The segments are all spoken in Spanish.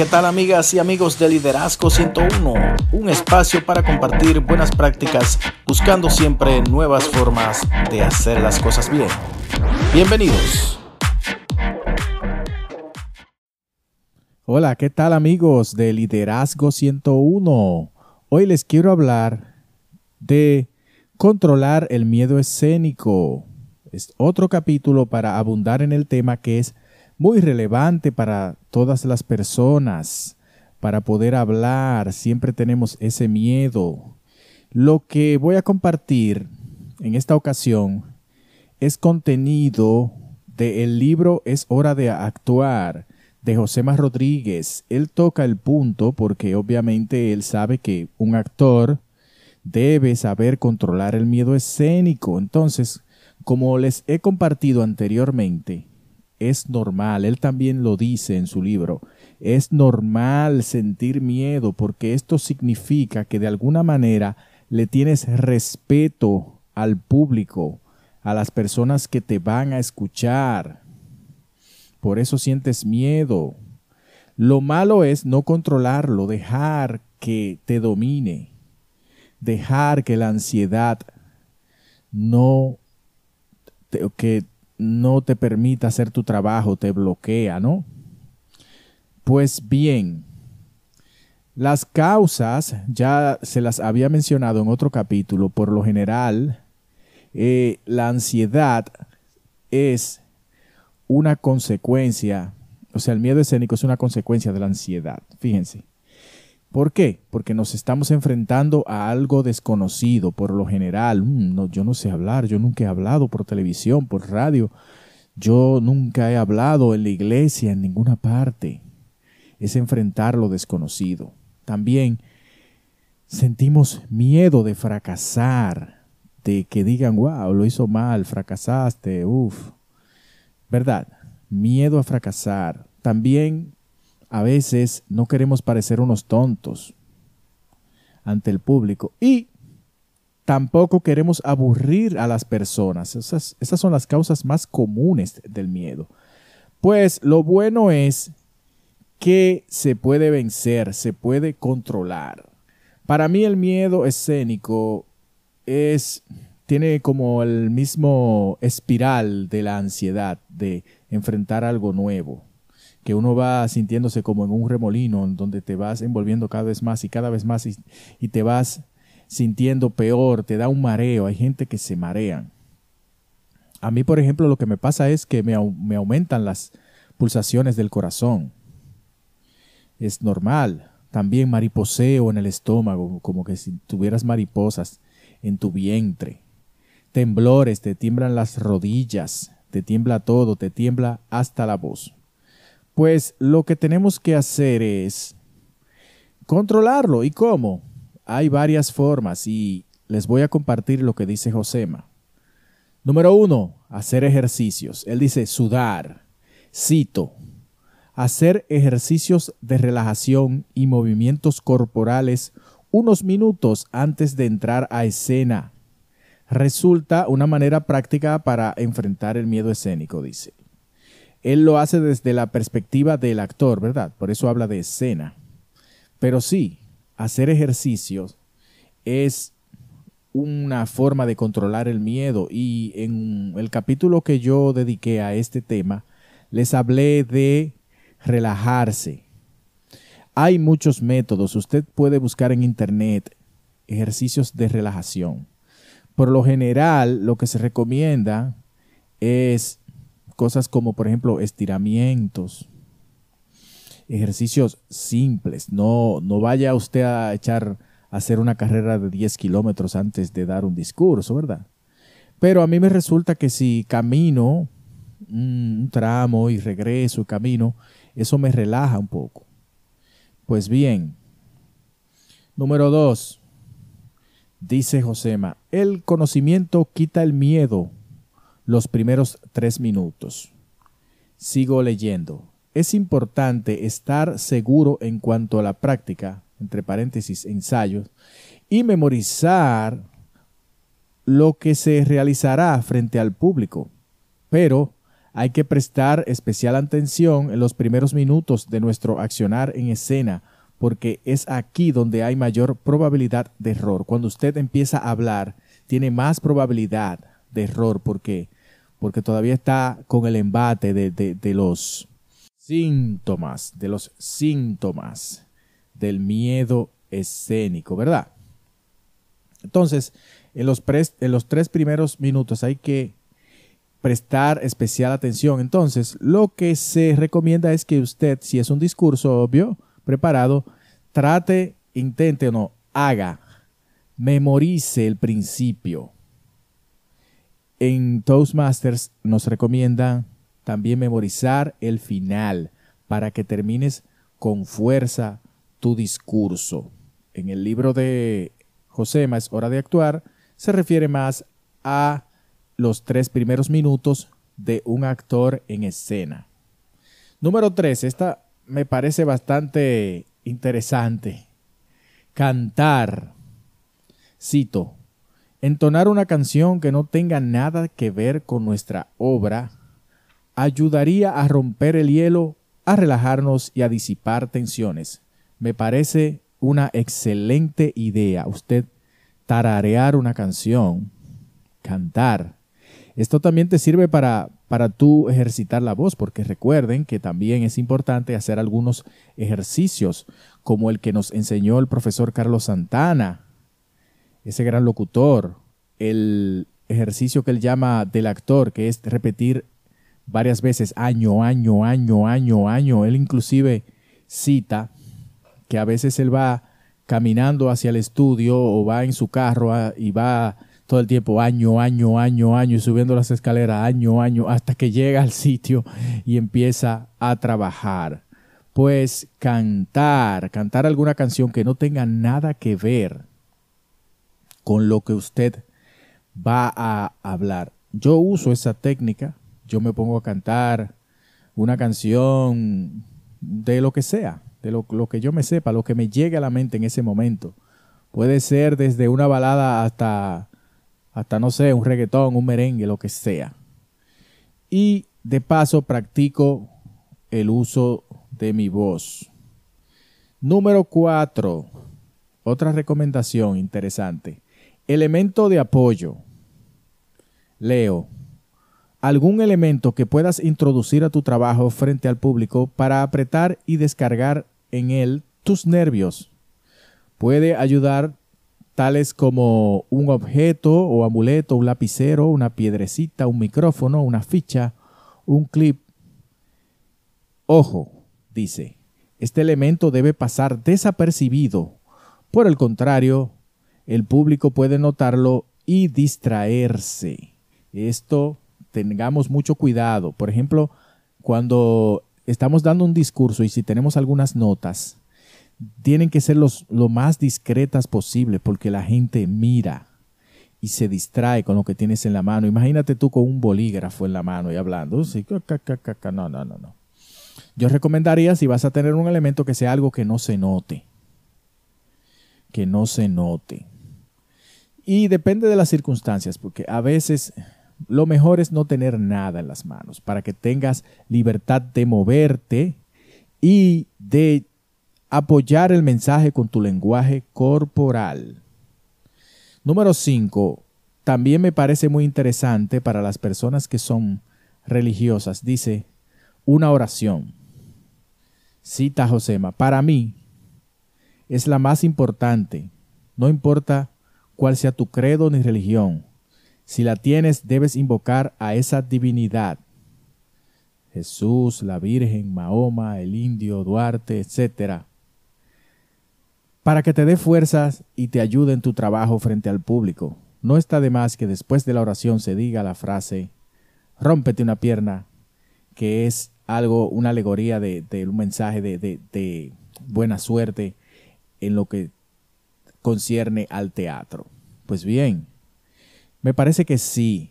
¿qué tal amigas y amigos de Liderazgo 101? Un espacio para compartir buenas prácticas buscando siempre nuevas formas de hacer las cosas bien. Bienvenidos. Hola, ¿qué tal amigos de Liderazgo 101? Hoy les quiero hablar de controlar el miedo escénico. Es otro capítulo para abundar en el tema que es muy relevante para todas las personas. Para poder hablar, siempre tenemos ese miedo. Lo que voy a compartir en esta ocasión es contenido del libro Es hora de actuar de José Más Rodríguez. Él toca el punto porque obviamente él sabe que un actor debe saber controlar el miedo escénico. Entonces, como les he compartido anteriormente, es normal, él también lo dice en su libro, es normal sentir miedo porque esto significa que de alguna manera le tienes respeto al público, a las personas que te van a escuchar. Por eso sientes miedo. Lo malo es no controlarlo, dejar que te domine, dejar que la ansiedad no que no te permita hacer tu trabajo, te bloquea, ¿no? Pues bien, las causas ya se las había mencionado en otro capítulo. Por lo general, eh, la ansiedad es una consecuencia, o sea, el miedo escénico es una consecuencia de la ansiedad. Fíjense. ¿Por qué? Porque nos estamos enfrentando a algo desconocido. Por lo general, mm, no, yo no sé hablar, yo nunca he hablado por televisión, por radio, yo nunca he hablado en la iglesia, en ninguna parte. Es enfrentar lo desconocido. También sentimos miedo de fracasar, de que digan, wow, lo hizo mal, fracasaste, uff. ¿Verdad? Miedo a fracasar. También a veces no queremos parecer unos tontos ante el público y tampoco queremos aburrir a las personas. Esas, esas, son las causas más comunes del miedo. Pues lo bueno es que se puede vencer, se puede controlar. Para mí el miedo escénico es tiene como el mismo espiral de la ansiedad de enfrentar algo nuevo que uno va sintiéndose como en un remolino, donde te vas envolviendo cada vez más y cada vez más y, te vas sintiendo peor, te da un mareo, hay gente que se marean. A mí, por ejemplo, lo que me pasa es que me aumentan las pulsaciones del corazón. Es normal. También mariposeo en el estómago, como que si tuvieras mariposas en tu vientre. Temblores, te tiemblan las rodillas, te tiembla todo, te tiembla hasta la voz. Pues lo que tenemos que hacer es controlarlo. ¿Y cómo? Hay varias formas y les voy a compartir lo que dice Josema. Número uno, hacer ejercicios. Él dice sudar. Cito, hacer ejercicios de relajación y movimientos corporales unos minutos antes de entrar a escena. Resulta una manera práctica para enfrentar el miedo escénico, dice él lo hace desde la perspectiva del actor, ¿verdad? Por eso habla de escena. Pero sí, hacer ejercicios es una forma de controlar el miedo y en el capítulo que yo dediqué a este tema les hablé de relajarse. Hay muchos métodos, usted puede buscar en internet ejercicios de relajación. Por lo general, lo que se recomienda es cosas como por ejemplo estiramientos, ejercicios simples. No, no vaya usted a echar a hacer una carrera de 10 kilómetros antes de dar un discurso, ¿verdad? Pero a mí me resulta que si camino un tramo y regreso y camino, eso me relaja un poco. Pues bien, número dos, dice Josema, el conocimiento quita el miedo los primeros tres minutos. Sigo leyendo. Es importante estar seguro en cuanto a la práctica, entre paréntesis, ensayos, y memorizar lo que se realizará frente al público. Pero Hay que prestar especial atención en los primeros minutos de nuestro accionar en escena, porque es aquí donde hay mayor probabilidad de error. Cuando usted empieza a hablar, tiene más probabilidad de error porque, porque todavía está con el embate de, de los síntomas, de los síntomas del miedo escénico, ¿verdad? Entonces, en los, en los tres primeros minutos hay que prestar especial atención. Entonces, lo que se recomienda es que usted, si es un discurso obvio, preparado, trate, intente o no, haga, memorice el principio. En Toastmasters nos recomiendan también memorizar el final para que termines con fuerza tu discurso. En el libro de Josema es hora de actuar, se refiere más a los tres primeros minutos de un actor en escena. Número tres, esta me parece bastante interesante. Cantar. Cito. Entonar una canción que no tenga nada que ver con nuestra obra ayudaría a romper el hielo, a relajarnos y a disipar tensiones. Me parece una excelente idea. Usted tararear una canción, cantar. Esto también te sirve para, para tú ejercitar la voz, porque recuerden que también es importante hacer algunos ejercicios, como el que nos enseñó el profesor Carlos Santana, ese gran locutor, el ejercicio que él llama del actor, que es repetir varias veces año, año, año, año, año. Él inclusive cita que a veces él va caminando hacia el estudio o va en su carro ah, y va todo el tiempo año, año, año, año y subiendo las escaleras año, año, hasta que llega al sitio y empieza a trabajar. Pues cantar, cantar alguna canción que no tenga nada que ver con lo que usted va a hablar. Yo uso esa técnica, yo me pongo a cantar una canción de lo que sea, de lo, que yo me sepa, lo que me llegue a la mente en ese momento. Puede ser desde una balada hasta, hasta, no sé, un reggaetón, un merengue, lo que sea. Y de paso practico el uso de mi voz. Número cuatro. Otra recomendación interesante. Elemento de apoyo. Leo algún elemento que puedas introducir a tu trabajo frente al público para apretar y descargar en él tus nervios. Puede ayudar tales como un objeto o amuleto, un lapicero, una piedrecita, un micrófono, una ficha, un clip. Ojo, dice, este elemento debe pasar desapercibido. Por el contrario, el público puede notarlo y distraerse. Esto tengamos mucho cuidado. Por ejemplo, cuando estamos dando un discurso y si tenemos algunas notas, tienen que ser los, lo más discretas posible porque la gente mira y se distrae con lo que tienes en la mano. Imagínate tú con un bolígrafo en la mano y hablando. No, no, no, no. Yo recomendaría si vas a tener un elemento que sea algo que no se note. Que no se note. Y depende de las circunstancias, porque a veces lo mejor es no tener nada en las manos para que tengas libertad de moverte y de apoyar el mensaje con tu lenguaje corporal. Número 5. También me parece muy interesante para las personas que son religiosas. Dice, una oración. Cita Josema, para mí es la más importante. No importa cuál sea tu credo ni religión. Si la tienes, debes invocar a esa divinidad. Jesús, la Virgen, Mahoma, el indio, Duarte, etc. Para que te dé fuerzas y te ayude en tu trabajo frente al público. No está de más que después de la oración se diga la frase, rómpete una pierna, que es algo, una alegoría de, un mensaje de, de buena suerte en lo que concierne al teatro. Pues bien, me parece que sí,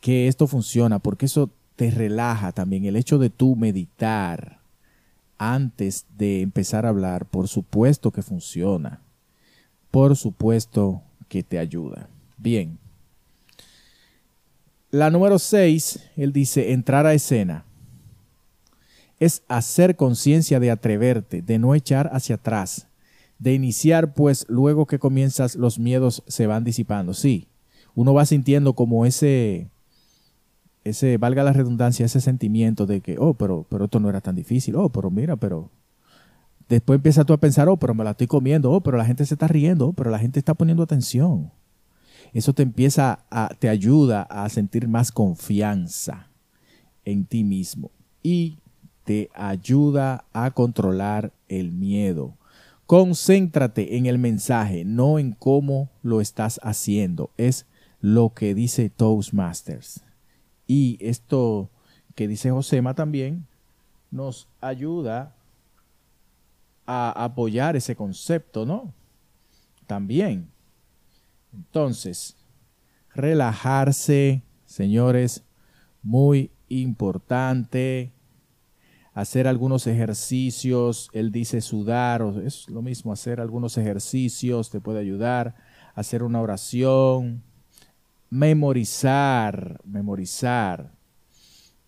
que esto funciona, porque eso te relaja también. El hecho de tú meditar antes de empezar a hablar, por supuesto que funciona. Por supuesto que te ayuda. Bien. La número 6, él dice, entrar a escena. Es hacer conciencia de atreverte, de no echar hacia atrás, de iniciar, pues luego que comienzas los miedos se van disipando. Sí, uno va sintiendo como ese, ese, valga la redundancia, ese sentimiento de que, oh, pero, pero esto no era tan difícil, oh, pero mira, pero... Después empiezas tú a pensar, oh, pero me la estoy comiendo, oh, pero la gente se está riendo, oh, pero la gente está poniendo atención. Eso te empieza a, te ayuda a sentir más confianza en ti mismo y te ayuda a controlar el miedo. Concéntrate en el mensaje, no en cómo lo estás haciendo. Es lo que dice Toastmasters. Y esto que dice Josema también nos ayuda a apoyar ese concepto, ¿no? También. Entonces, relajarse, señores, muy importante hacer algunos ejercicios, él dice sudar, es lo mismo, hacer algunos ejercicios te puede ayudar, hacer una oración, memorizar, memorizar,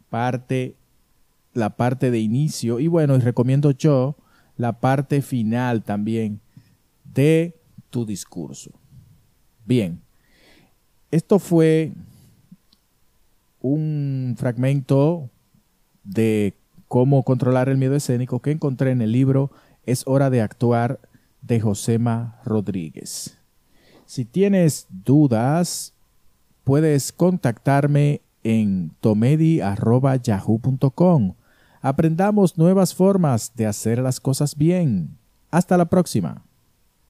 parte, la parte de inicio, y bueno, y recomiendo yo la parte final también de tu discurso. Bien, esto fue un fragmento de Cómo controlar el miedo escénico que encontré en el libro Es hora de actuar de Josema Rodríguez. Si tienes dudas, puedes contactarme en tomedi.yahoo.com. Aprendamos nuevas formas de hacer las cosas bien. Hasta la próxima.